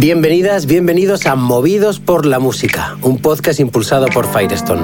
Bienvenidas, bienvenidos a Movidos por la Música, un podcast impulsado por Firestone.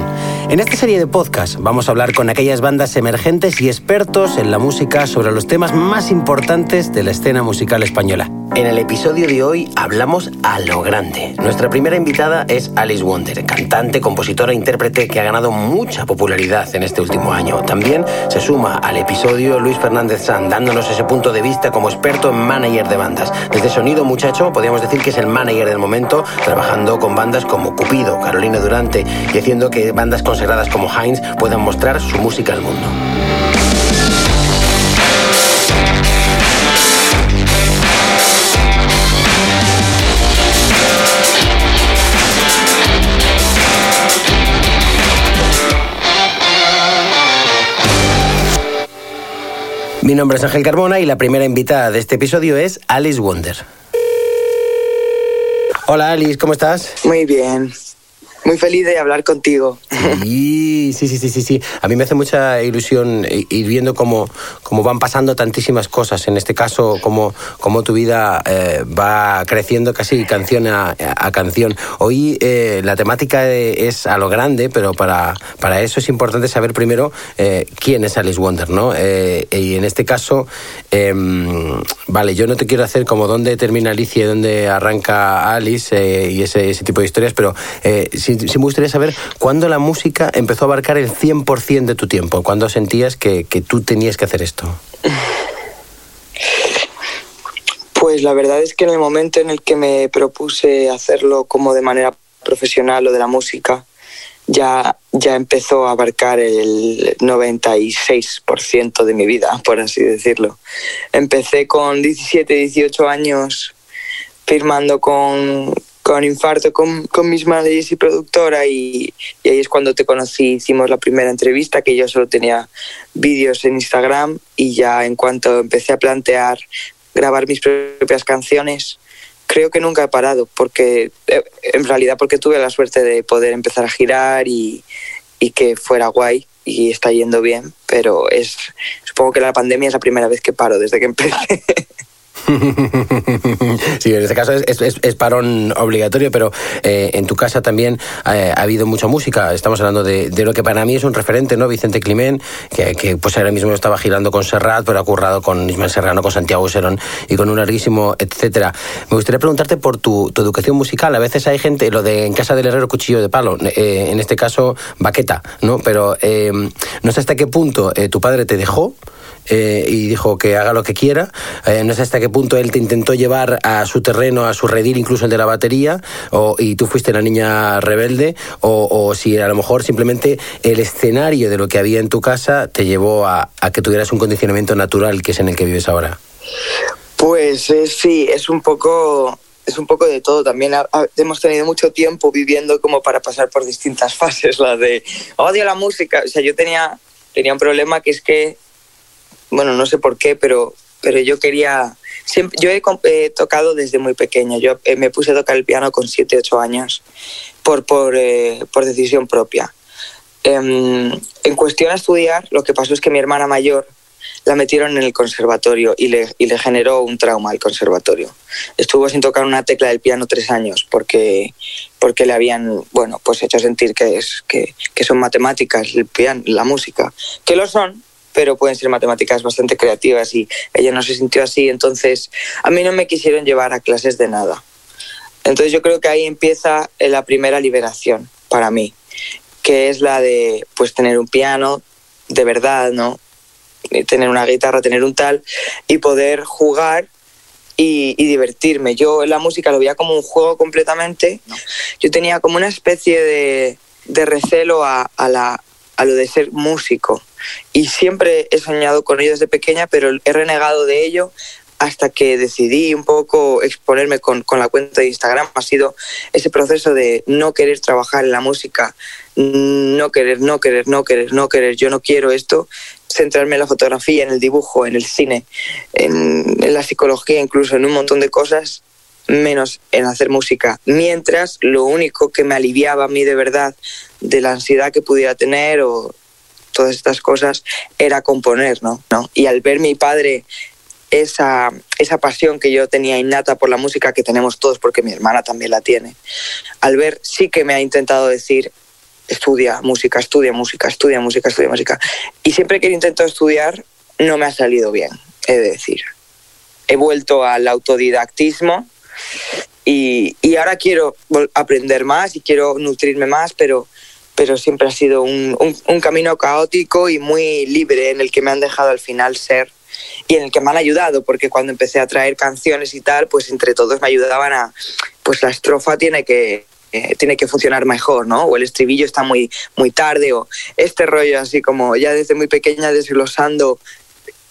En esta serie de podcasts vamos a hablar con aquellas bandas emergentes y expertos en la música sobre los temas más importantes de la escena musical española. En el episodio de hoy hablamos a lo grande. Nuestra primera invitada es Alice Wonder, cantante, compositora e intérprete que ha ganado mucha popularidad en este último año. También se suma al episodio Luis Fernández San, dándonos ese punto de vista como experto en manager de bandas. Desde Sonido Muchacho podríamos decir que es el manager del momento, trabajando con bandas como Cupido, Carolina Durante y haciendo que bandas consagradas como Heinz puedan mostrar su música al mundo. Mi nombre es Ángel Carbona y la primera invitada de este episodio es Alice Wonder. Hola Alice, ¿cómo estás? Muy bien. Muy feliz de hablar contigo. Sí, sí, sí, sí, sí. A mí me hace mucha ilusión ir viendo cómo, cómo van pasando tantísimas cosas. En este caso, cómo, cómo tu vida eh, va creciendo casi canción a, canción. Hoy eh, la temática es a lo grande, pero para, para eso es importante saber primero eh, quién es Alice Wonder, ¿no? y en este caso, em, vale, yo no te quiero hacer como dónde termina Alicia y dónde arranca Alice y ese, tipo de historias, pero si sí, me gustaría saber cuándo la música empezó a abarcar el 100% de tu tiempo, cuándo sentías que, que tú tenías que hacer esto. Pues la verdad es que en el momento en el que me propuse hacerlo como de manera profesional o de la música, ya, ya empezó a abarcar el 96% de mi vida, por así decirlo. Empecé con 17, 18 años firmando con, con Infarto, con, mis managers y productora y, y, ahí es cuando te conocí, hicimos la primera entrevista que yo solo tenía vídeos en Instagram y ya en cuanto empecé a plantear grabar mis propias canciones, creo que nunca he parado, porque eh, en realidad porque tuve la suerte de poder empezar a girar y, y que fuera guay y está yendo bien, pero es supongo que la pandemia es la primera vez que paro desde que empecé. sí, en este caso es, parón obligatorio, pero eh, en tu casa también eh, ha habido mucha música. Estamos hablando de, lo que para mí es un referente, ¿no? Vicente Climent, que, pues ahora mismo estaba girando con Serrat, pero ha currado con Ismael Serrano, con Santiago Serón y con un larguísimo, etcétera. Me gustaría preguntarte por tu, educación musical. A veces hay gente, lo de en casa del herrero cuchillo de palo, eh, en este caso baqueta, ¿no? Pero no sé hasta qué punto tu padre te dejó. Eh, y dijo que haga lo que quiera. Eh, no sé hasta qué punto él te intentó llevar a su terreno, a su redil, incluso el de la batería, o, y tú fuiste la niña rebelde, o, si a lo mejor simplemente el escenario de lo que había en tu casa te llevó a, que tuvieras un condicionamiento natural que es en el que vives ahora. Pues eh, sí, es un poco es un poco de todo. También hemos tenido mucho tiempo viviendo como para pasar por distintas fases, la de odio la música. O sea, yo tenía, tenía un problema que es que bueno, no sé por qué, pero, pero yo quería, siempre, yo he tocado desde muy pequeña, yo eh, me puse a tocar el piano con 7, 8 años por, por, eh, por decisión propia. Em, en cuestión a estudiar, lo que pasó es que mi hermana mayor la metieron en el conservatorio y le, y le generó un trauma al conservatorio. Estuvo sin tocar una tecla del piano tres años porque, porque le habían bueno, pues hecho sentir que, es, que, que son matemáticas, el piano, la música, que lo son, pero pueden ser matemáticas bastante creativas y ella no se sintió así, entonces a mí no me quisieron llevar a clases de nada. Entonces yo creo que ahí empieza la primera liberación para mí, que es la de pues tener un piano de verdad, ¿no? tener una guitarra, tener un tal y poder jugar y, divertirme. Yo la música lo veía como un juego completamente. Yo tenía como una especie de, de recelo a, a, la, a lo de ser músico. Y siempre he soñado con ello desde pequeña, pero he renegado de ello hasta que decidí un poco exponerme con, con, la cuenta de Instagram. Ha sido ese proceso de no querer trabajar en la música, no querer, no querer, no querer, no querer, yo no quiero esto, centrarme en la fotografía, en el dibujo, en el cine, en, en la psicología, incluso en un montón de cosas menos en hacer música. Mientras lo único que me aliviaba a mí de verdad de la ansiedad que pudiera tener o todas estas cosas era componer, ¿no? ¿No? Y al ver mi padre esa, esa pasión que yo tenía innata por la música, que tenemos todos porque mi hermana también la tiene, al ver sí que me ha intentado decir, estudia música, estudia música, estudia música, estudia música. Y siempre que he intentado estudiar, no me ha salido bien, he de decir. He vuelto al autodidactismo y, y ahora quiero aprender más y quiero nutrirme más, pero, pero siempre ha sido un, un, camino caótico y muy libre en el que me han dejado al final ser y en el que me han ayudado, porque cuando empecé a traer canciones y tal, pues entre todos me ayudaban a, pues la estrofa tiene que, eh, tiene que funcionar mejor, ¿no? O el estribillo está muy, muy tarde, o este rollo así como ya desde muy pequeña desglosando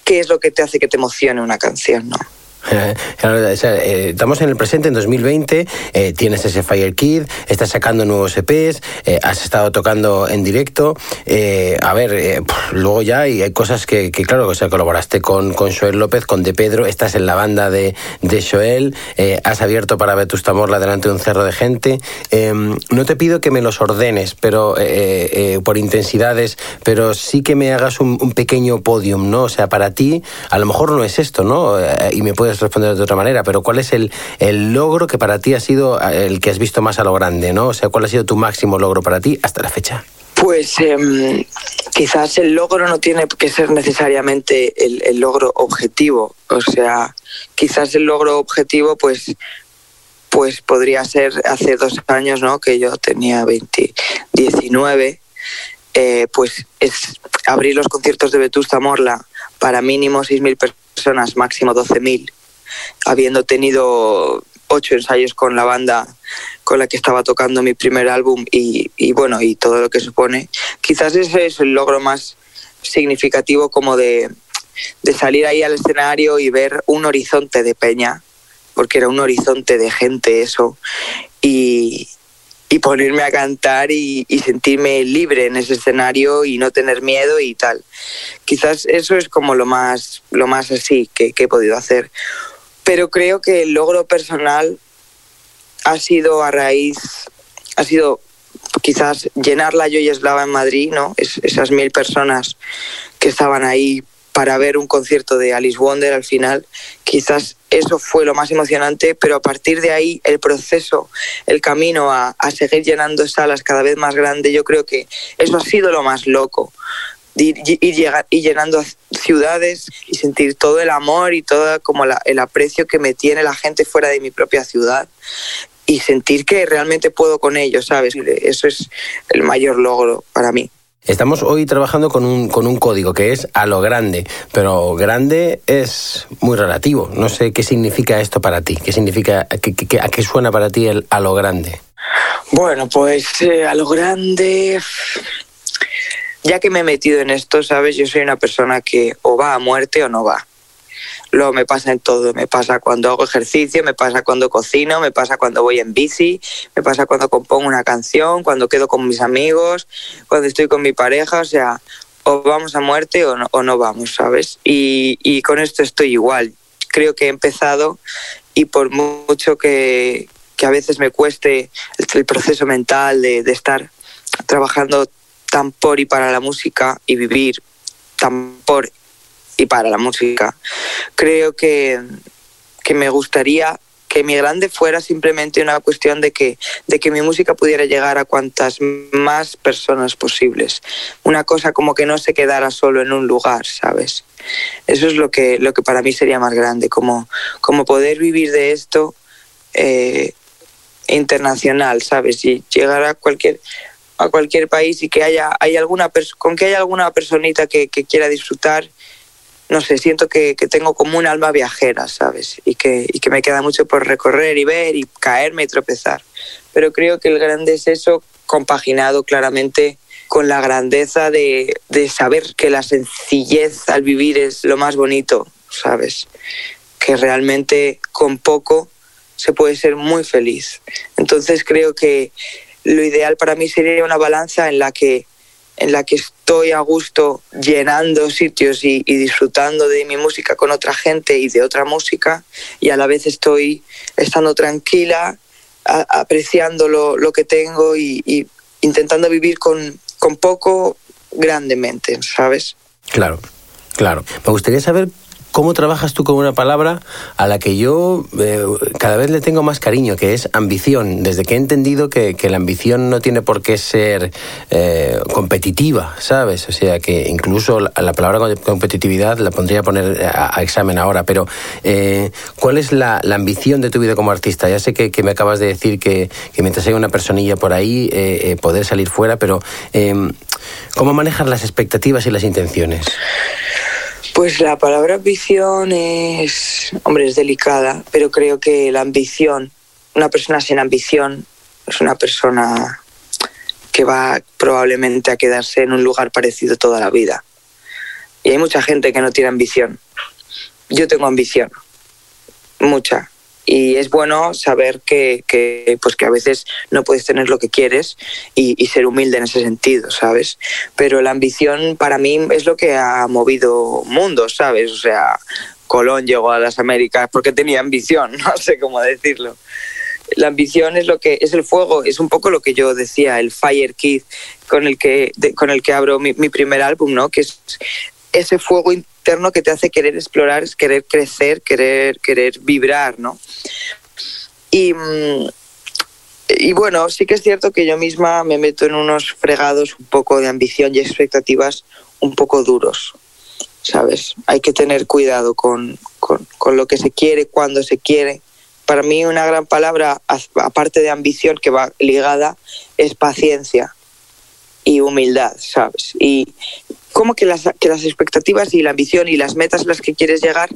qué es lo que te hace que te emocione una canción, ¿no? Eh, estamos en el presente, en 2020, eh, tienes ese Fire Kid, estás sacando nuevos EPs, eh, has estado tocando en directo. a ver, luego ya hay, cosas que, claro, o sea, colaboraste con, con Joel López, con De Pedro, estás en la banda de, de Joel, has abierto para Vetusta Morla delante de un cerro de gente. Em, no te pido que me los ordenes, pero por intensidades, pero sí que me hagas un, un, pequeño podium, ¿no? O sea, para ti, a lo mejor no es esto, ¿no? y me puedes responder de otra manera, pero ¿cuál es el, el logro que para ti ha sido eh, el que has visto más a lo grande, ¿no? O sea, ¿cuál ha sido tu máximo logro para ti hasta la fecha? Pues eh, quizás el logro no tiene que ser necesariamente el, el, logro objetivo. O sea, quizás el logro objetivo, pues, pues podría ser hace dos años, ¿no? Que yo tenía 20, 19, eh, pues es abrir los conciertos de Vetusta Morla para mínimo 6.000 personas, máximo 12.000 habiendo tenido ocho ensayos con la banda con la que estaba tocando mi primer álbum y, y, bueno, y todo lo que supone. Quizás ese es el logro más significativo como de, de salir ahí al escenario y ver un horizonte de peña, porque era un horizonte de gente eso, y, y ponerme a cantar y, y, sentirme libre en ese escenario y no tener miedo y tal. Quizás eso es como lo más, lo más así que, que he podido hacer pero creo que el logro personal ha sido a raíz, ha sido quizás llenar la Joyeslava en Madrid, ¿no? Es, esas mil personas que estaban ahí para ver un concierto de Alice Wonder al final, quizás eso fue lo más emocionante, pero a partir de ahí el proceso, el camino a, a seguir llenando salas cada vez más grande, yo creo que eso ha sido lo más loco ir, ir, llegar, ir llenando ciudades y sentir todo el amor y todo como la, el aprecio que me tiene la gente fuera de mi propia ciudad y sentir que realmente puedo con ellos, ¿sabes? Eso es el mayor logro para mí. Estamos hoy trabajando con un, con un código que es a lo grande, pero grande es muy relativo. No sé qué significa esto para ti, qué significa, qué, qué, a qué suena para ti el a lo grande. Bueno, pues eh, a lo grande ya que me he metido en esto, ¿sabes? Yo soy una persona que o va a muerte o no va. Luego me pasa en todo, me pasa cuando hago ejercicio, me pasa cuando cocino, me pasa cuando voy en bici, me pasa cuando compongo una canción, cuando quedo con mis amigos, cuando estoy con mi pareja, o sea, o vamos a muerte o no, o no vamos, ¿sabes? Y, y con esto estoy igual. Creo que he empezado y por mucho que, que a veces me cueste el, el proceso mental de, de estar trabajando tan por y para la música y vivir tan por y para la música. Creo que, que me gustaría que mi grande fuera simplemente una cuestión de que, de que mi música pudiera llegar a cuantas más personas posibles. Una cosa como que no se quedara solo en un lugar, ¿sabes? Eso es lo que, lo que para mí sería más grande, como, como poder vivir de esto eh, internacional, ¿sabes? Y llegar a cualquier a cualquier país y que haya hay alguna con que haya alguna personita que, quiera disfrutar no sé siento que, que, tengo como un alma viajera sabes y que, y que me queda mucho por recorrer y ver y caerme y tropezar. Pero creo que el grande es eso compaginado claramente con la grandeza de, de saber que la sencillez al vivir es lo más bonito sabes que realmente con poco se puede ser muy feliz. Entonces creo que lo ideal para mí sería una balanza en la que en la que estoy a gusto llenando sitios y, disfrutando de mi música con otra gente y de otra música y a la vez estoy estando tranquila, a, apreciando lo, lo, que tengo y, y intentando vivir con, con, poco grandemente, ¿sabes? Claro, claro. Me gustaría saber ¿cómo trabajas tú con una palabra a la que yo eh, cada vez le tengo más cariño, que es ambición? Desde que he entendido que, la ambición no tiene por qué ser eh, competitiva, ¿sabes? O sea, que incluso la, palabra competitividad la pondría a poner a, examen ahora, pero eh, ¿cuál es la, ambición de tu vida como artista? Ya sé que, me acabas de decir que, mientras haya una personilla por ahí, poder salir fuera, pero ¿cómo manejas las expectativas y las intenciones? Pues la palabra ambición es, hombre, es delicada, pero creo que la ambición, una persona sin ambición, es una persona que va probablemente a quedarse en un lugar parecido toda la vida. Y hay mucha gente que no tiene ambición. Yo tengo ambición, mucha, y es bueno saber que, que, pues que a veces no puedes tener lo que quieres y, ser humilde en ese sentido, ¿sabes? Pero la ambición para mí es lo que ha movido mundos, ¿sabes? O sea, Colón llegó a las Américas porque tenía ambición, no sé cómo decirlo. La ambición es lo que es el fuego, es un poco lo que yo decía, el Fire Kid con el que con el que abro mi, mi primer álbum, ¿no? Que es ese fuego que te hace querer explorar, querer crecer, querer, querer vibrar, ¿no? Y, mm, y bueno, sí que es cierto que yo misma me meto en unos fregados un poco de ambición y expectativas un poco duros, ¿sabes? Hay que tener cuidado con, con, con lo que se quiere, cuando se quiere. Para mí una gran palabra, aparte de ambición que va ligada, es paciencia y humildad, ¿sabes? Y, cómo que las, que las expectativas y la ambición y las metas a las que quieres llegar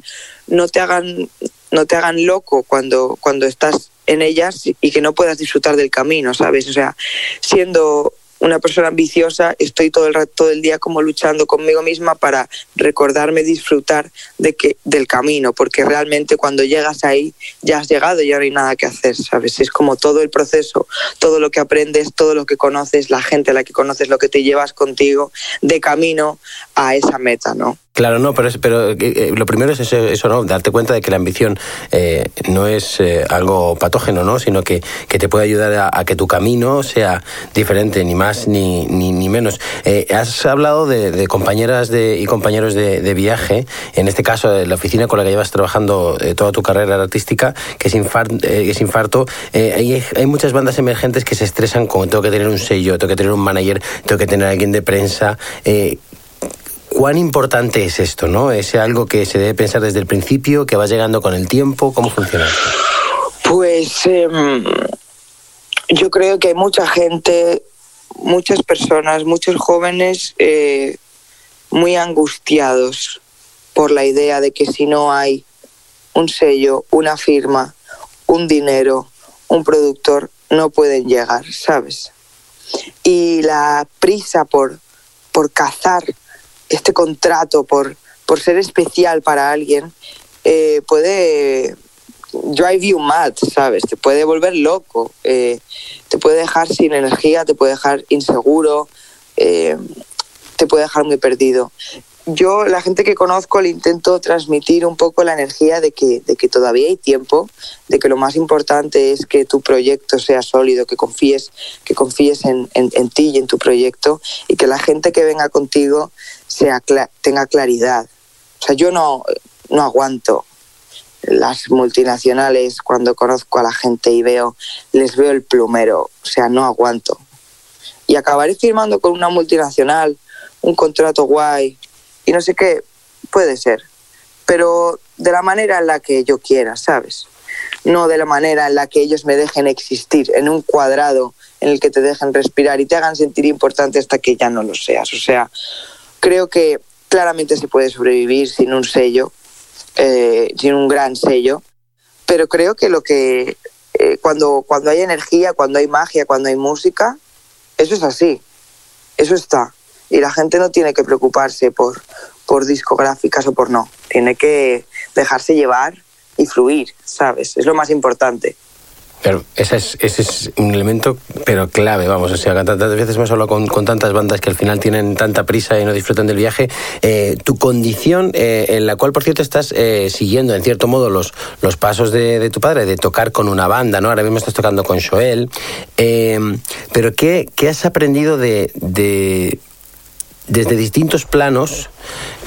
no te hagan, no te hagan loco cuando, cuando estás en ellas y que no puedas disfrutar del camino, ¿sabes? O sea, siendo una persona ambiciosa, estoy todo el rato, todo el día como luchando conmigo misma para recordarme disfrutar de que, del camino, porque realmente cuando llegas ahí ya has llegado y ya no hay nada que hacer, ¿sabes? Es como todo el proceso, todo lo que aprendes, todo lo que conoces, la gente a la que conoces, lo que te llevas contigo de camino a esa meta, ¿no? Claro, no, pero, pero eh, eh, lo primero es eso, ¿no? Darte cuenta de que la ambición eh, no es algo patógeno, ¿no? Sino que, que te puede ayudar a, que tu camino sea diferente, ni más ni, ni, menos. has hablado de, compañeras de, y compañeros de, viaje, en este caso de la oficina con la que llevas trabajando toda tu carrera artística, que es, es infarto. Hay, hay, muchas bandas emergentes que se estresan con tengo que tener un sello, tengo que tener un manager, tengo que tener alguien de prensa. ¿Cuán importante es esto? ¿no? ¿Es algo que se debe pensar desde el principio, que va llegando con el tiempo? ¿Cómo funciona esto? Pues em, yo creo que hay mucha gente, muchas personas, muchos jóvenes eh, muy angustiados por la idea de que si no hay un sello, una firma, un dinero, un productor, no pueden llegar, ¿sabes? Y la prisa por, por cazar este contrato por, por ser especial para alguien eh, puede drive you mad, ¿sabes? Te puede volver loco, eh, te puede dejar sin energía, te puede dejar inseguro, eh, te puede dejar muy perdido. Yo, la gente que conozco, le intento transmitir un poco la energía de que, de que todavía hay tiempo, de que lo más importante es que tu proyecto sea sólido, que confíes, que confíes en, en ti y en tu proyecto y que la gente que venga contigo sea, tenga claridad. O sea, yo no, no aguanto las multinacionales cuando conozco a la gente y veo, les veo el plumero, o sea, no aguanto. Y acabaré firmando con una multinacional un contrato guay y no sé qué, puede ser, pero de la manera en la que yo quiera, ¿sabes? No de la manera en la que ellos me dejen existir, en un cuadrado en el que te dejen respirar y te hagan sentir importante hasta que ya no lo seas. O sea, Creo que claramente se puede sobrevivir sin un sello, eh, sin un gran sello, pero creo que lo que eh, cuando, cuando hay energía, cuando hay magia, cuando hay música, eso es así, eso está. Y la gente no tiene que preocuparse por, por discográficas o por no, tiene que dejarse llevar y fluir, ¿sabes? Es lo más importante. Ese es, ese es un elemento, pero clave, vamos. O sea, tantas veces hemos hablado con, con tantas bandas que al final tienen tanta prisa y no disfrutan del viaje. Eh, tu condición, eh, en la cual, por cierto, estás eh, siguiendo, en cierto modo, los, los pasos de, de, tu padre, de tocar con una banda, ¿no? Ahora mismo estás tocando con Joel. pero ¿qué, ¿qué, has aprendido de desde distintos planos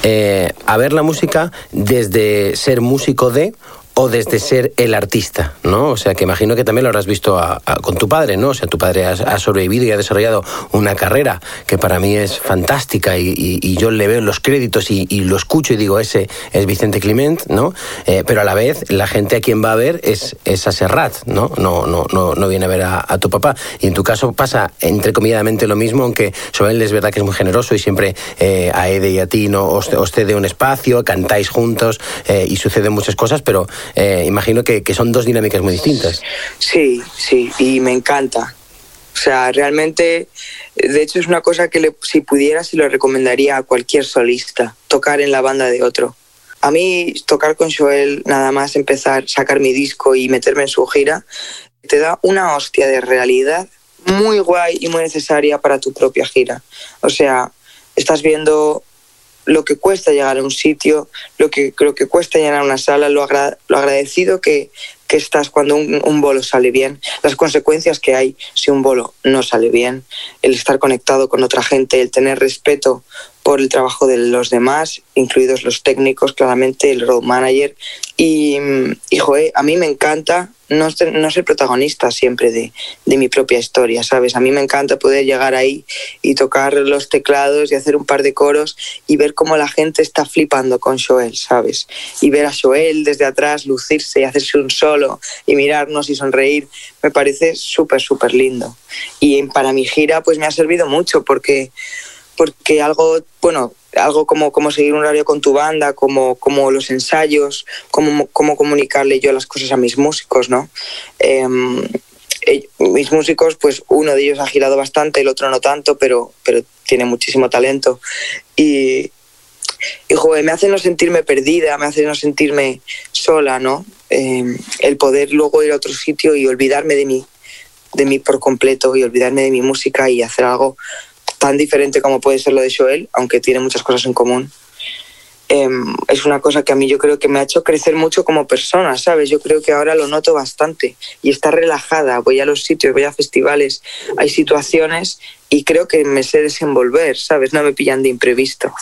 eh, a ver la música desde ser músico de o desde ser el artista, ¿no? O sea, que imagino que también lo habrás visto con tu padre, ¿no? O sea, tu padre ha, sobrevivido y ha desarrollado una carrera que para mí es fantástica y, yo le veo los créditos y, lo escucho y digo, ese es Vicente Clement, ¿no? Eh, pero a la vez, la gente a quien va a ver es, es a Serrat, ¿no? No, no, no, no viene a ver a, tu papá. Y en tu caso pasa, entrecomilladamente, lo mismo, aunque Joel es verdad que es muy generoso y siempre eh, a Ede y a ti no os, cede un espacio, cantáis juntos eh, y suceden muchas cosas, pero eh, imagino que, son dos dinámicas muy distintas. Sí, sí, y me encanta. O sea, realmente, de hecho es una cosa que si pudiera se lo recomendaría a cualquier solista, tocar en la banda de otro. A mí tocar con Joel, nada más empezar, sacar mi disco y meterme en su gira, te da una hostia de realidad muy guay y muy necesaria para tu propia gira. O sea, estás viendo lo que cuesta llegar a un sitio, lo que, lo que cuesta llenar una sala, lo, agradecido que, que estás cuando un, un, bolo sale bien, las consecuencias que hay si un bolo no sale bien, el estar conectado con otra gente, el tener respeto por el trabajo de los demás, incluidos los técnicos, claramente el road manager. Y, y a mí me encanta no no ser protagonista siempre de, de, mi propia historia, ¿sabes? A mí me encanta poder llegar ahí y tocar los teclados y hacer un par de coros y ver cómo la gente está flipando con Joel, ¿sabes? Y ver a Joel desde atrás lucirse y hacerse un solo y mirarnos y sonreír, me parece súper, súper lindo. Y para mi gira pues me ha servido mucho porque porque algo, bueno, algo como, como seguir un horario con tu banda, como, como los ensayos, como, como comunicarle yo las cosas a mis músicos, ¿no? Em, eh, mis músicos, pues uno de ellos ha girado bastante, el otro no tanto, pero, pero tiene muchísimo talento. Y, y me hace no sentirme perdida, me hace no sentirme sola, ¿no? Em, el poder luego ir a otro sitio y olvidarme de mí, de mí por completo y olvidarme de mi música y hacer algo tan diferente como puede ser lo de Joel, aunque tiene muchas cosas en común, em, es una cosa que a mí yo creo que me ha hecho crecer mucho como persona, ¿sabes? Yo creo que ahora lo noto bastante y está relajada, voy a los sitios, voy a festivales, hay situaciones y creo que me sé desenvolver, ¿sabes? No me pillan de imprevisto.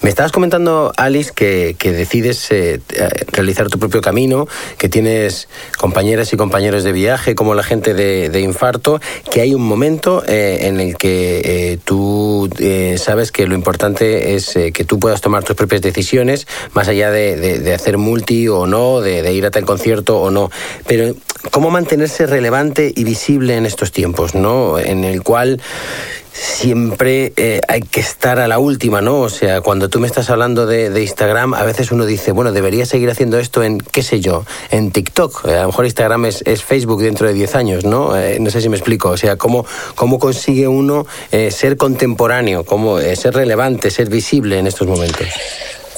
Me estabas comentando, Alice, que, decides eh, eh, realizar tu propio camino, que tienes compañeras y compañeros de viaje, como la gente de, Infarto, que hay un momento eh, en el que tú sabes que lo importante es que tú puedas tomar tus propias decisiones, más allá de, hacer multi o no, de, ir a tal concierto o no. Pero, ¿cómo mantenerse relevante y visible en estos tiempos, ¿no? En el cual siempre eh, hay que estar a la última, ¿no? O sea, cuando tú me estás hablando de, Instagram, a veces uno dice, bueno, debería seguir haciendo esto en, qué sé yo, en TikTok. Eh, a lo mejor Instagram es, Facebook dentro de 10 años, ¿no? Eh, no sé si me explico. O sea, ¿cómo, cómo consigue uno ser contemporáneo, cómo ser relevante, ser visible en estos momentos?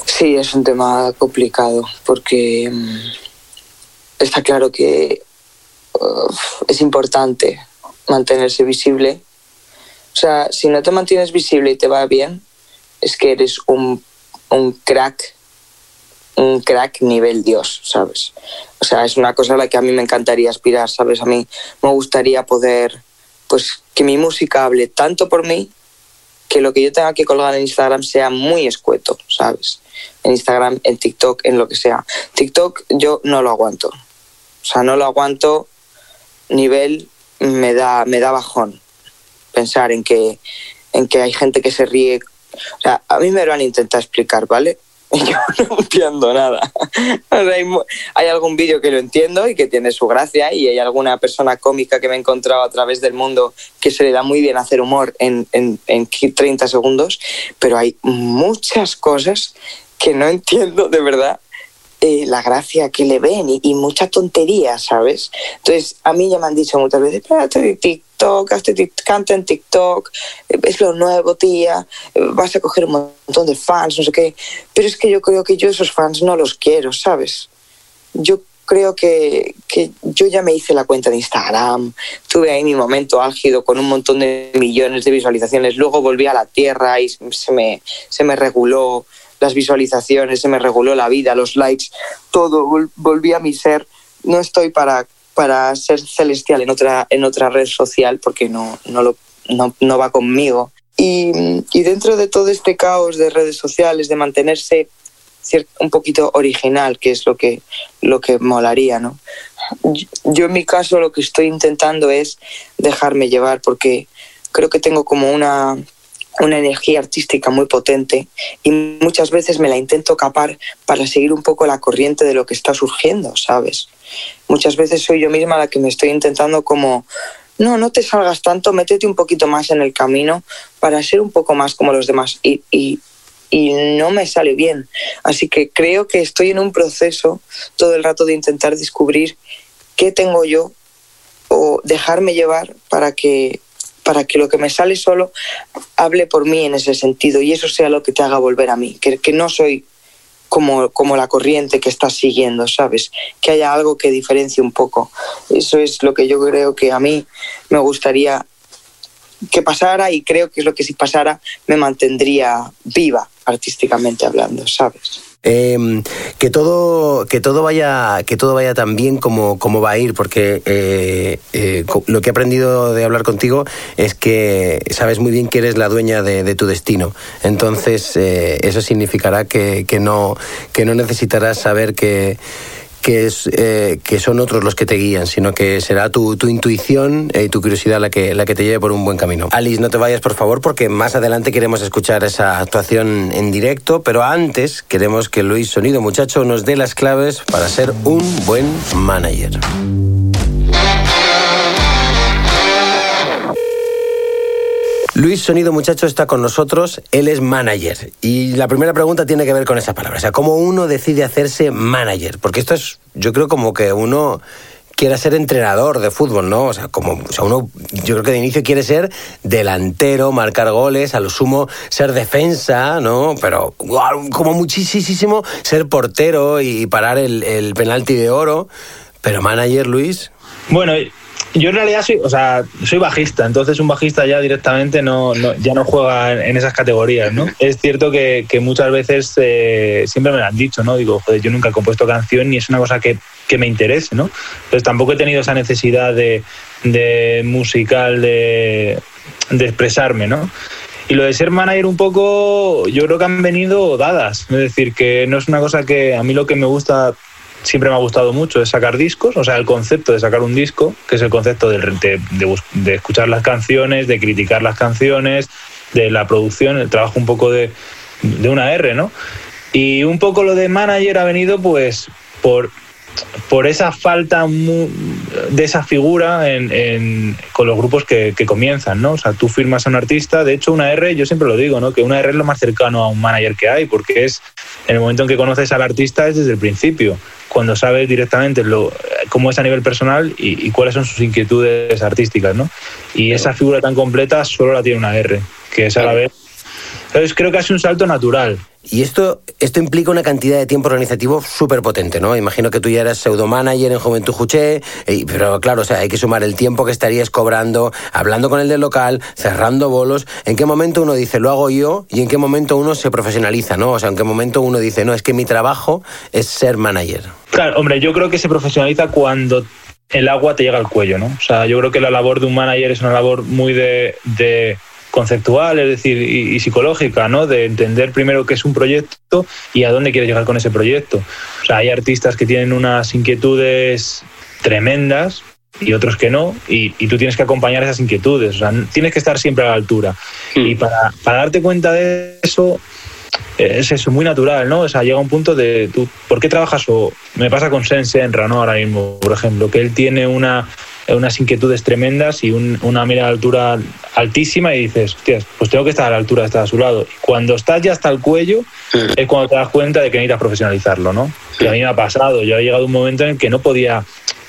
Sí, es un tema complicado porque mm, está claro que es importante mantenerse visible o sea, si no te mantienes visible y te va bien, es que eres un, un crack, un crack nivel Dios, ¿sabes? O sea, es una cosa a la que a mí me encantaría aspirar, ¿sabes? A mí me gustaría poder, pues, que mi música hable tanto por mí, que lo que yo tenga que colgar en Instagram sea muy escueto, ¿sabes? En Instagram, en TikTok, en lo que sea. TikTok yo no lo aguanto. O sea, no lo aguanto nivel me da, me da bajón pensar en que, en que hay gente que se ríe. O sea, a mí me lo han intentado explicar, ¿vale? Yo no entiendo nada. hay, algún vídeo que lo entiendo y que tiene su gracia y hay alguna persona cómica que me he encontrado a través del mundo que se le da muy bien hacer humor en, en, en 30 segundos, pero hay muchas cosas que no entiendo de verdad eh, la gracia que le ven y, mucha tontería, ¿sabes? Entonces, a mí ya me han dicho muchas veces, de Hazte canta en TikTok, eh, es lo nuevo, tía, eh, vas a coger un montón de fans, no sé qué. Pero es que yo creo que yo esos fans no los quiero, ¿sabes? Yo creo que, que, yo ya me hice la cuenta de Instagram, tuve ahí mi momento álgido con un montón de millones de visualizaciones, luego volví a la tierra y se me, se me reguló, las visualizaciones, se me reguló la vida, los likes, todo, volví a mi ser. No estoy para, para ser celestial en otra, en otra red social porque no, no, lo, no, no va conmigo. y, dentro de todo este caos de redes sociales, de mantenerse un poquito original, que es lo que, lo que molaría, ¿no? Yo en mi caso lo que estoy intentando es dejarme llevar porque creo que tengo como una, una energía artística muy potente y muchas veces me la intento capar para seguir un poco la corriente de lo que está surgiendo, ¿sabes? Muchas veces soy yo misma la que me estoy intentando como no, no te salgas tanto, métete un poquito más en el camino para ser un poco más como los demás. Y, y, no me sale bien. Así que creo que estoy en un proceso todo el rato de intentar descubrir qué tengo yo o dejarme llevar para que para que lo que me sale solo hable por mí en ese sentido y eso sea lo que te haga volver a mí, que, que no soy como, como la corriente que estás siguiendo, ¿sabes? Que haya algo que diferencie un poco. Eso es lo que yo creo que a mí me gustaría que pasara y creo que es lo que si pasara me mantendría viva artísticamente hablando, ¿sabes? Em, que todo que todo vaya que todo vaya tan bien como, como va a ir porque eh, eh, lo que he aprendido de hablar contigo es que sabes muy bien que eres la dueña de, tu destino. Entonces eh, eso significará que, que no que no necesitarás saber que que, es, eh, que son otros los que te guían, sino que será tu, tu intuición y tu curiosidad la que, la que te lleve por un buen camino. Alice, no te vayas, por favor, porque más adelante queremos escuchar esa actuación en directo, pero antes queremos que Luis Sonido, muchacho, nos dé las claves para ser un buen manager. Luis Sonido, muchacho, está con nosotros. Él es manager. Y la primera pregunta tiene que ver con esa palabra. O sea, ¿cómo uno decide hacerse manager? Porque esto es, yo creo, como que uno quiera ser entrenador de fútbol, ¿no? O sea, como o sea, uno, yo creo que de inicio quiere ser delantero, marcar goles, a lo sumo ser defensa, ¿no? Pero como muchísimo ser portero y parar el, el penalti de oro. Pero manager, Luis. Bueno, yo en realidad soy, o sea, soy bajista, entonces un bajista ya directamente no, ya no juega en esas categorías, ¿no? Es cierto que, muchas veces eh, siempre me lo han dicho, ¿no? Digo, joder, yo nunca he compuesto canción ni es una cosa que, me interese, ¿no? Entonces tampoco he tenido esa necesidad de, musical de, de expresarme, ¿no? Y lo de ser manager un poco, yo creo que han venido dadas. Es decir, que no es una cosa que a mí lo que me gusta siempre me ha gustado mucho sacar discos, o sea, el concepto de sacar un disco, que es el concepto de, de, escuchar las canciones, de criticar las canciones, de la producción, el trabajo un poco de, de una R, ¿no? Y un poco lo de manager ha venido pues por por esa falta de esa figura con los grupos que, comienzan, ¿no? O sea, tú firmas a un artista, de hecho una R, yo siempre lo digo, ¿no? Que una R es lo más cercano a un manager que hay, porque es en el momento en que conoces al artista es desde el principio, cuando sabes directamente lo, cómo es a nivel personal y, y cuáles son sus inquietudes artísticas, ¿no? Y esa figura tan completa solo la tiene una R, que es a la vez entonces creo que hace un salto natural. Y esto, esto implica una cantidad de tiempo organizativo súper potente, ¿no? Imagino que tú ya eres pseudo-manager en Juventud Juché, pero claro, o sea, hay que sumar el tiempo que estarías cobrando, hablando con el del local, cerrando bolos. ¿En qué momento uno dice, lo hago yo? Y en qué momento uno se profesionaliza, ¿no? O sea, en qué momento uno dice, no, es que mi trabajo es ser manager. Claro, hombre, yo creo que se profesionaliza cuando el agua te llega al cuello, ¿no? O sea, yo creo que la labor de un manager es una labor muy de conceptual, es decir, y, psicológica, ¿no? De entender primero qué es un proyecto y a dónde quieres llegar con ese proyecto. O sea, hay artistas que tienen unas inquietudes tremendas y otros que no, y, tú tienes que acompañar esas inquietudes, o sea, tienes que estar siempre a la altura. Hmm. Y para, para darte cuenta de eso, es eso, muy natural, ¿no? O sea, llega un punto de, tú, ¿por qué trabajas? O me pasa con Sense en ¿no? Ahora mismo, por ejemplo, que él tiene una unas inquietudes tremendas y una mira de altura altísima y dices, hostias, pues tengo que estar a la altura de estar a su lado. Y cuando estás ya hasta el cuello es cuando te das cuenta de que necesitas profesionalizarlo, ¿no? Y a mí me ha pasado, yo he llegado un momento en el que no podía,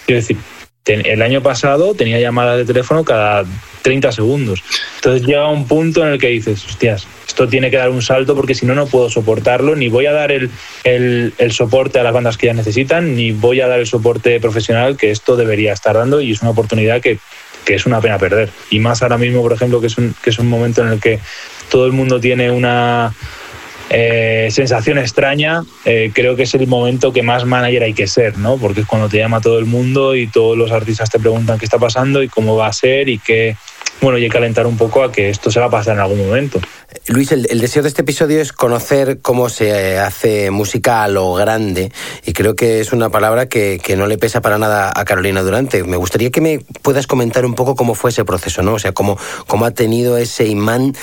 quiero decir, el año pasado tenía llamadas de teléfono cada 30 segundos. Entonces llega un punto en el que dices, hostias, esto tiene que dar un salto porque si no, no puedo soportarlo, ni voy a dar el, el, soporte a las bandas que ya necesitan, ni voy a dar el soporte profesional que esto debería estar dando y es una oportunidad que, que es una pena perder. Y más ahora mismo, por ejemplo, que es un, que es un momento en el que todo el mundo tiene una eh, sensación extraña, eh, creo que es el momento que más manager hay que ser, ¿no? Porque es cuando te llama todo el mundo y todos los artistas te preguntan qué está pasando y cómo va a ser y qué, bueno, y calentar un poco a que esto se va a pasar en algún momento. Luis, el, deseo de este episodio es conocer cómo se hace música a lo grande y creo que es una palabra que, no le pesa para nada a Carolina Durante. Me gustaría que me puedas comentar un poco cómo fue ese proceso, ¿no? O sea, cómo, cómo ha tenido ese imán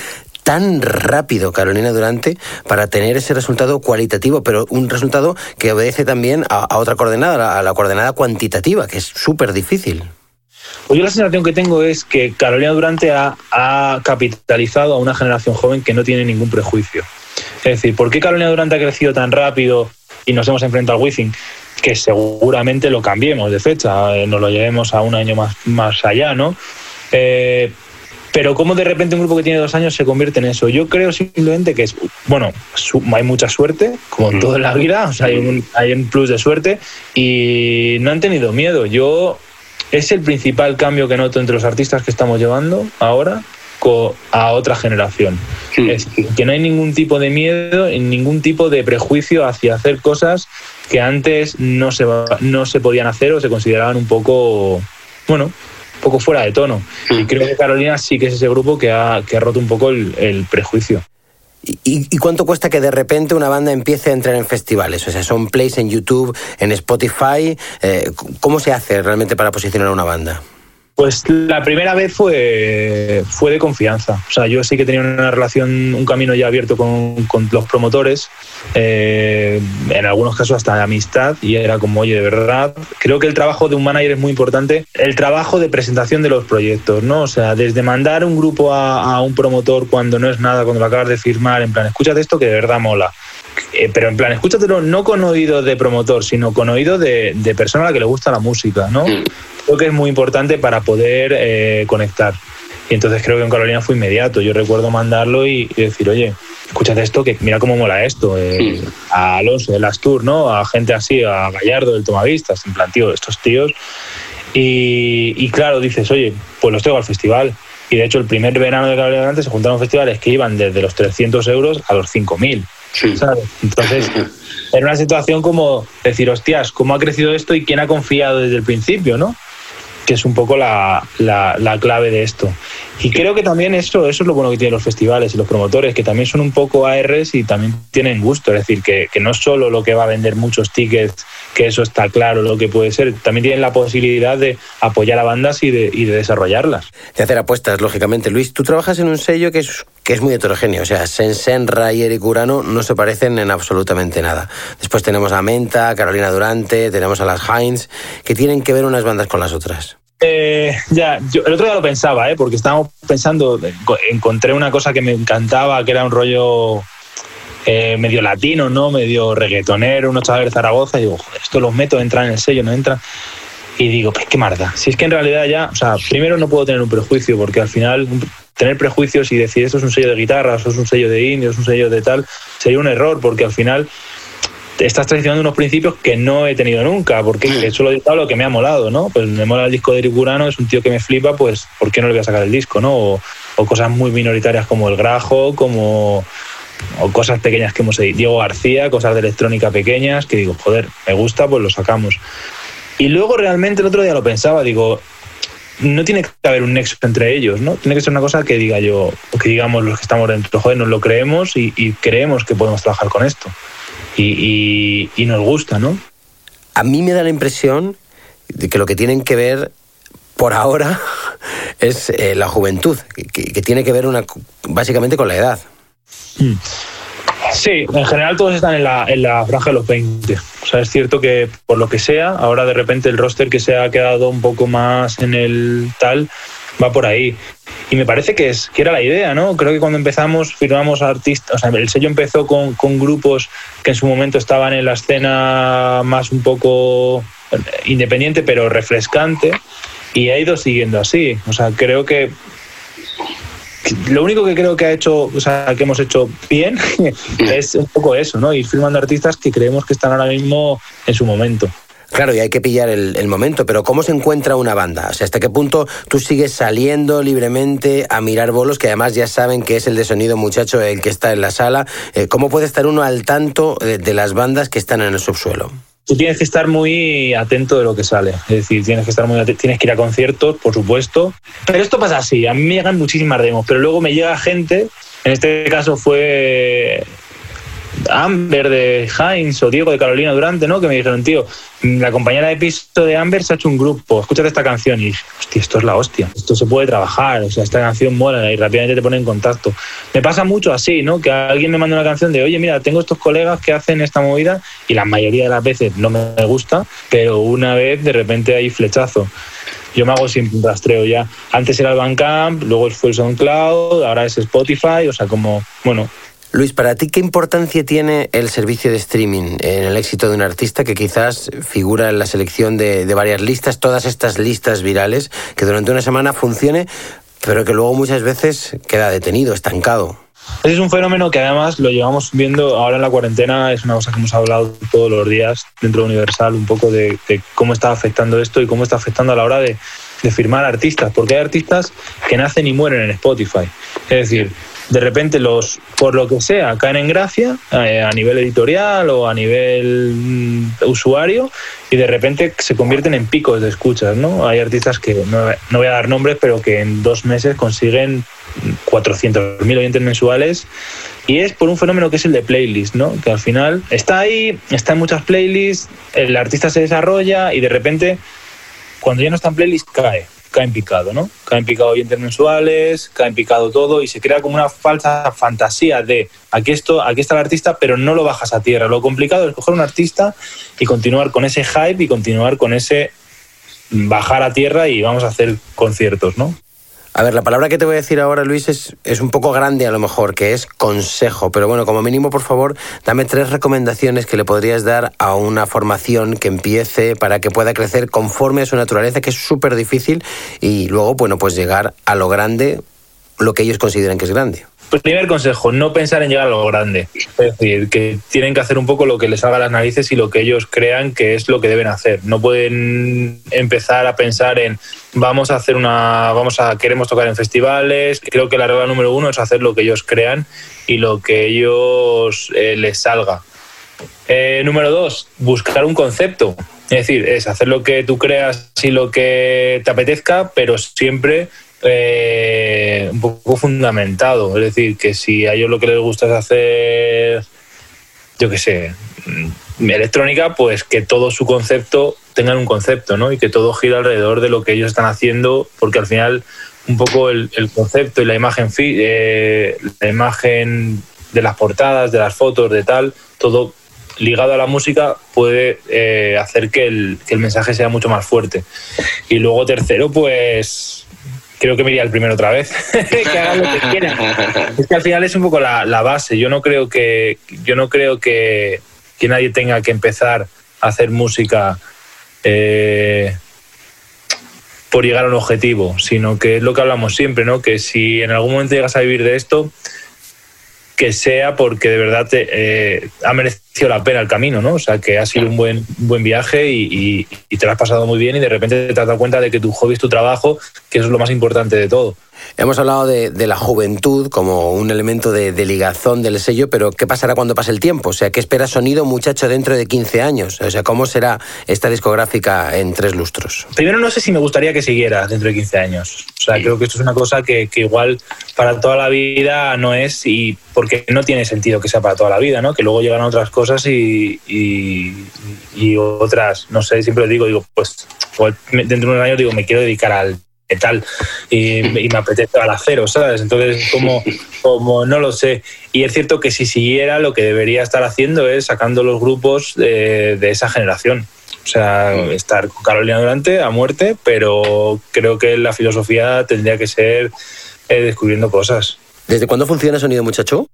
tan rápido Carolina Durante para tener ese resultado cualitativo, pero un resultado que obedece también a, otra coordenada, a la coordenada cuantitativa, que es súper difícil. Pues yo la sensación que tengo es que Carolina Durante ha, capitalizado a una generación joven que no tiene ningún prejuicio. Es decir, ¿por qué Carolina Durante ha crecido tan rápido y nos hemos enfrentado al Wizzing? Que seguramente lo cambiemos de fecha, eh, nos lo llevemos a un año más, más allá, ¿no? Eh, pero cómo de repente un grupo que tiene dos años se convierte en eso. Yo creo simplemente que es, bueno, hay mucha suerte, como en mm. toda la vida, o sea, hay un, hay un plus de suerte y no han tenido miedo. Yo es el principal cambio que noto entre los artistas que estamos llevando ahora a otra generación. Es que no hay ningún tipo de miedo, ningún tipo de prejuicio hacia hacer cosas que antes no se, no se podían hacer o se consideraban un poco, bueno, poco fuera de tono. Y creo que Carolina sí que es ese grupo que ha, que ha roto un poco el prejuicio. ¿Y, cuánto cuesta que de repente una banda empiece a entrar en festivales? O sea, son plays en YouTube, en Spotify. Eh, ¿Cómo se hace realmente para posicionar una banda? Pues la primera vez fue, fue de confianza. O sea, yo sí que tenía una relación, un camino ya abierto con, los promotores, eh, en algunos casos hasta de amistad, y era como, oye, de verdad, creo que el trabajo de un manager es muy importante, el trabajo de presentación de los proyectos, ¿no? O sea, desde mandar un grupo a, un promotor cuando no es nada, cuando lo acabas de firmar, en plan, escúchate esto que de verdad mola. Eh, pero en plan, escúchatelo no con oído de promotor, sino con oído de, de persona a la que le gusta la música, ¿no? Creo que es muy importante para poder eh, conectar. Y entonces creo que en Carolina fue inmediato. Yo recuerdo mandarlo y, decir, oye, escúchate esto, que mira cómo mola esto. Eh, a Alonso del Astur, ¿no? A gente así, a Gallardo del Tomavistas, en plan, tío, estos tíos. Y, claro, dices, oye, pues los tengo al festival. Y de hecho, el primer verano de Carolina antes se juntaron festivales que iban desde los 300 euros a los 5.000. Entonces, era una situación como decir, hostias, ¿cómo ha crecido esto y quién ha confiado desde el principio, no? Que es un poco la, la, clave de esto. Y creo que también eso, eso es lo bueno que tienen los festivales y los promotores, que también son un poco ARs y también tienen gusto. Es decir, que, que no es solo lo que va a vender muchos tickets, que eso está claro lo que puede ser, también tienen la posibilidad de apoyar a bandas y de, y de desarrollarlas. De hacer apuestas, lógicamente. Luis, tú trabajas en un sello que es, que es muy heterogéneo. O sea, Sensen, Rayer y Curano no se parecen en absolutamente nada. Después tenemos a Menta, Carolina Durante, tenemos a las Heinz, que tienen que ver unas bandas con las otras. Eh, ya, yo el otro día lo pensaba, ¿eh? porque estábamos pensando, encontré una cosa que me encantaba, que era un rollo eh, medio latino, ¿no? Medio reggaetonero, unos chavales de Zaragoza, y digo, joder, esto los meto, entran en el sello, no entran. Y digo, pues qué marda. Si es que en realidad ya, o sea, primero no puedo tener un prejuicio, porque al final tener prejuicios y decir esto es un sello de guitarra, esto es un sello de indios, es un sello de tal, sería un error, porque al final estás traicionando unos principios que no he tenido nunca, porque eso lo he lo que me ha molado, ¿no? Pues me mola el disco de Eric es un tío que me flipa, pues ¿por qué no le voy a sacar el disco, no? O, cosas muy minoritarias como el Grajo, como o cosas pequeñas que hemos dicho, Diego García, cosas de electrónica pequeñas, que digo, joder, me gusta, pues lo sacamos. Y luego realmente el otro día lo pensaba, digo, no tiene que haber un nexo entre ellos, ¿no? Tiene que ser una cosa que diga yo, o que digamos los que estamos dentro, joder, nos lo creemos y, y creemos que podemos trabajar con esto y, nos gusta, ¿no? A mí me da la impresión de que lo que tienen que ver por ahora es eh, la juventud, que, tiene que ver una, básicamente con la edad. Mm. Sí, en general todos están en la, en la franja de los 20. O sea, es cierto que por lo que sea, ahora de repente el roster que se ha quedado un poco más en el tal va por ahí. Y me parece que, es, que era la idea, ¿no? Creo que cuando empezamos firmamos artistas, o sea, el sello empezó con, con grupos que en su momento estaban en la escena más un poco independiente, pero refrescante, y ha ido siguiendo así. O sea, creo que lo único que creo que ha hecho, o sea, que hemos hecho bien es un poco eso, ¿no? Ir firmando artistas que creemos que están ahora mismo en su momento. Claro, y hay que pillar el, momento, pero ¿cómo se encuentra una banda? O sea, ¿hasta qué punto tú sigues saliendo libremente a mirar bolos que además ya saben que es el de sonido muchacho el que está en la sala? Eh, ¿Cómo puede estar uno al tanto de, las bandas que están en el subsuelo? tú tienes que estar muy atento de lo que sale. Es decir, tienes que estar muy tienes que ir a conciertos, por supuesto. Pero esto pasa así, a mí me llegan muchísimas demos, pero luego me llega gente, en este caso fue Amber de Heinz o Diego de Carolina Durante, ¿no? Que me dijeron, tío, la compañera de piso de Amber se ha hecho un grupo, escúchate esta canción. Y dije, hostia, esto es la hostia, esto se puede trabajar, o sea, esta canción mola y rápidamente te pone en contacto. Me pasa mucho así, ¿no? Que alguien me manda una canción de, oye, mira, tengo estos colegas que hacen esta movida y la mayoría de las veces no me gusta, pero una vez de repente hay flechazo yo me hago un rastreo ya. Antes era el Bandcamp, luego fue el SoundCloud, ahora es Spotify, o sea, como, bueno, Luis, para ti, ¿qué importancia tiene el servicio de streaming en el éxito de un artista que quizás figura en la selección de, varias listas, todas estas listas virales, que durante una semana funcione, pero que luego muchas veces queda detenido, estancado? Es un fenómeno que además lo llevamos viendo ahora en la cuarentena, es una cosa que hemos hablado todos los días dentro de Universal, un poco de, cómo está afectando esto y cómo está afectando a la hora de firmar artistas, porque hay artistas que nacen y mueren en Spotify. Es decir, de repente los, por lo que sea, caen en gracia eh, a nivel editorial o a nivel mm, usuario y de repente se convierten en picos de escuchas, ¿no? Hay artistas que, no, no voy a dar nombres, pero que en dos meses consiguen 400.000 oyentes mensuales y es por un fenómeno que es el de playlist, ¿no? Que al final está ahí, está en muchas playlists, el artista se desarrolla y de repente cuando ya no está en playlist cae caen picado, ¿no? Caen picado oyentes mensuales, caen picado todo y se crea como una falsa fantasía de aquí, esto, aquí está el artista, pero no lo bajas a tierra. Lo complicado es coger un artista y continuar con ese hype y continuar con ese bajar a tierra y vamos a hacer conciertos, ¿no? A ver, la palabra que te voy a decir ahora, Luis, es, es, un poco grande a lo mejor, que es consejo. Pero bueno, como mínimo, por favor, dame tres recomendaciones que le podrías dar a una formación que empiece para que pueda crecer conforme a su naturaleza, que es súper difícil, y luego, bueno, pues llegar a lo grande, lo que ellos consideran que es grande. Primer consejo, no pensar en llegar a lo grande. Es decir, que tienen que hacer un poco lo que les salga a las narices y lo que ellos crean que es lo que deben hacer. No pueden empezar a pensar en vamos a hacer una, vamos a, queremos tocar en festivales. Creo que la regla número uno es hacer lo que ellos crean y lo que ellos eh, les salga. Eh, número dos, buscar un concepto. Es decir, es hacer lo que tú creas y lo que te apetezca, pero siempre eh, un poco fundamentado. Es decir, que si a ellos lo que les gusta es hacer, yo qué sé, mm, electrónica, pues que todo su concepto tengan un concepto, ¿no? Y que todo gira alrededor de lo que ellos están haciendo, porque al final un poco el, concepto y la imagen, eh, la imagen de las portadas, de las fotos, de tal, todo ligado a la música puede eh, hacer que el, que el mensaje sea mucho más fuerte. Y luego tercero, pues creo que me iría el primero otra vez. que hagan lo que quieran. Es que al final es un poco la, base. Yo no creo que, yo no creo que, nadie tenga que empezar a hacer música eh, por llegar a un objetivo, sino que es lo que hablamos siempre, ¿no? Que si en algún momento llegas a vivir de esto, que sea porque de verdad te, eh, ha merecido la pena el camino, ¿no? O sea, que ha sido un buen, buen viaje y, y, te lo has pasado muy bien y de repente te has dado cuenta de que tu hobby es tu trabajo, que eso es lo más importante de todo. Hemos hablado de, la juventud como un elemento de, ligazón del sello, pero ¿qué pasará cuando pase el tiempo? O sea, ¿qué espera Sonido Muchacho dentro de 15 años? O sea, ¿cómo será esta discográfica en tres lustros? Primero, no sé si me gustaría que siguiera dentro de 15 años. O sea, creo que esto es una cosa que, igual para toda la vida no es y porque no tiene sentido que sea para toda la vida, ¿no? Que luego llegan otras cosas y, y, otras, no sé, siempre digo, digo, pues dentro de unos años digo, me quiero dedicar al tal y, me apetece al acero, ¿sabes? Entonces, como, como no lo sé. Y es cierto que si siguiera, lo que debería estar haciendo es sacando los grupos de, esa generación. O sea, estar con Carolina Durante a muerte, pero creo que la filosofía tendría que ser eh, descubriendo cosas. ¿Desde cuándo funciona Sonido Muchacho?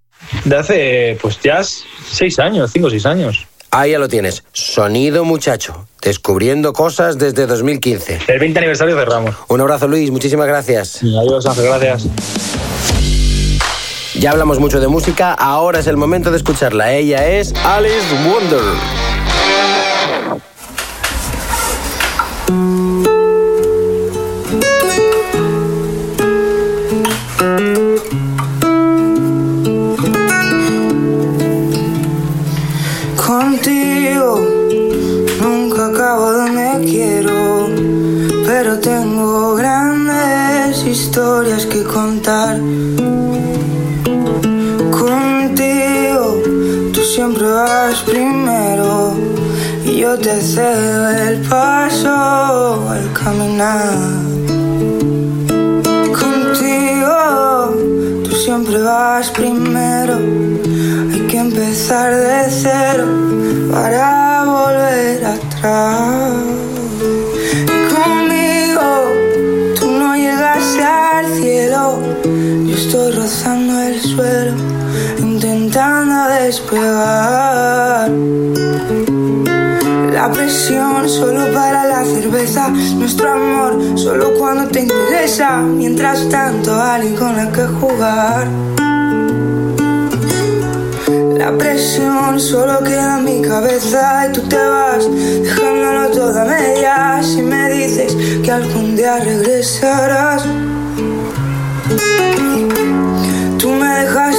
De hace, pues ya seis años, cinco o seis años. Ahí ya lo tienes. Sonido muchacho. Descubriendo cosas desde 2015. El 20 aniversario cerramos. Un abrazo, Luis. Muchísimas gracias. Adiós, Ángel. Gracias. Ya hablamos mucho de música. Ahora es el momento de escucharla. Ella es Alice Wonder. Nunca acabo donde quiero, pero tengo grandes historias que contar. Contigo, tú siempre vas primero y yo te cedo el paso al caminar. Contigo, tú siempre vas primero, empezar de cero para volver atrás. Conmigo tú no llegas al cielo, yo estoy rozando el suelo, intentando despegar. La presión solo para la cerveza, nuestro amor solo cuando te interesa, mientras tanto alguien con la que jugar. La presión solo queda en mi cabeza y tú te vas dejándolo todo a medias y me dices que algún día regresarás. Tú me dejaste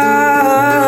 regresarás.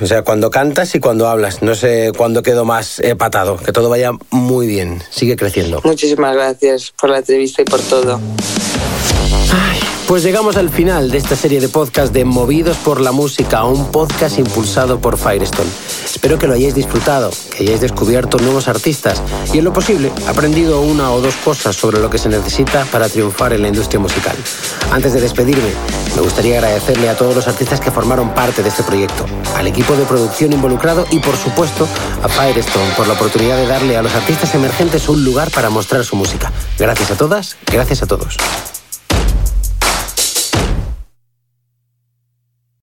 O sea, cuando cantas y cuando hablas, no sé cuándo quedo más patado, que todo vaya muy bien, sigue creciendo. Muchísimas gracias por la entrevista y por todo. Pues llegamos al final de esta serie de podcast de Movidos por la Música, un podcast impulsado por Firestone. Espero que lo hayáis disfrutado, que hayáis descubierto nuevos artistas y en lo posible aprendido una o dos cosas sobre lo que se necesita para triunfar en la industria musical. Antes de despedirme, me gustaría agradecerle a todos los artistas que formaron parte de este proyecto, al equipo de producción involucrado y por supuesto a Firestone por la oportunidad de darle a los artistas emergentes un lugar para mostrar su música. Gracias a todas, gracias a todos.